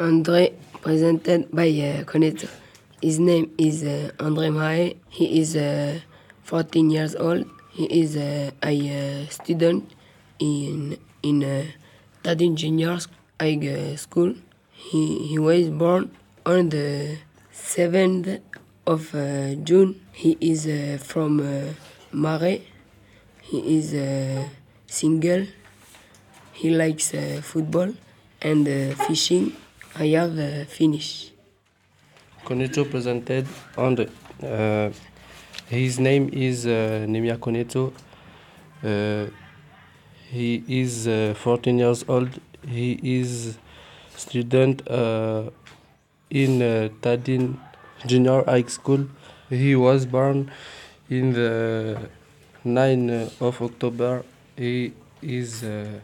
André, presented by uh. His name is uh, André Mae. He is uh, 14 years old. He is uh, a uh, student in in uh, Tadine Junior High uh, School. He, he was born on the 7th of uh, June. He is from uh, Maré. He is single. He likes football and fishing. I have uh, finished. Koneco presented and uh, his name is uh, Nemia Koneco. Uh, he is uh, 14 years old. He is student uh, in uh, Tadine Junior High School. He was born in the 9 of October. He is uh,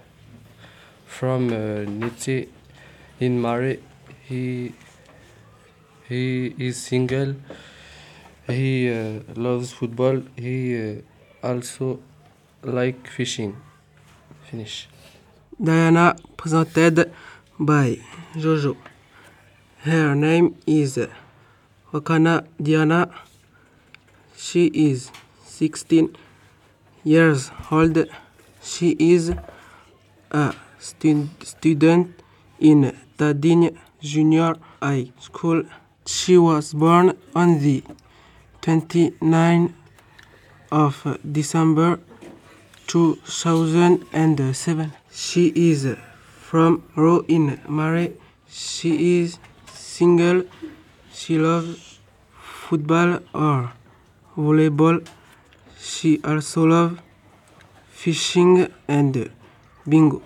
from uh, Netché in Maré. He he is single. He uh, loves football. He uh, also like fishing. Finish. Diana, presented by Jojo. Her name is Wakana Diana. She is 16 years old. She is a stu- student in Tadine Junior High School. She was born on the 29th of December 2007. She is from Ro in Maré. She is single. She loves football or volleyball. She also loves fishing and bingo.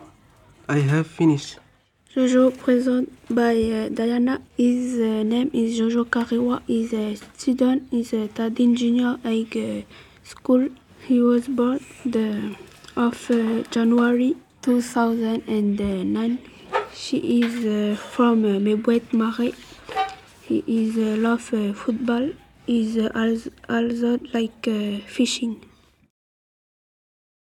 I have finished. Jojo present by uh, Diana. His uh, name is Jojo Kariwa. He's a student. He's a Tadine Junior High uh, School. He was born the of uh, January 2009. She is uh, from uh, Maré. He is love football. Is uh, also, like fishing.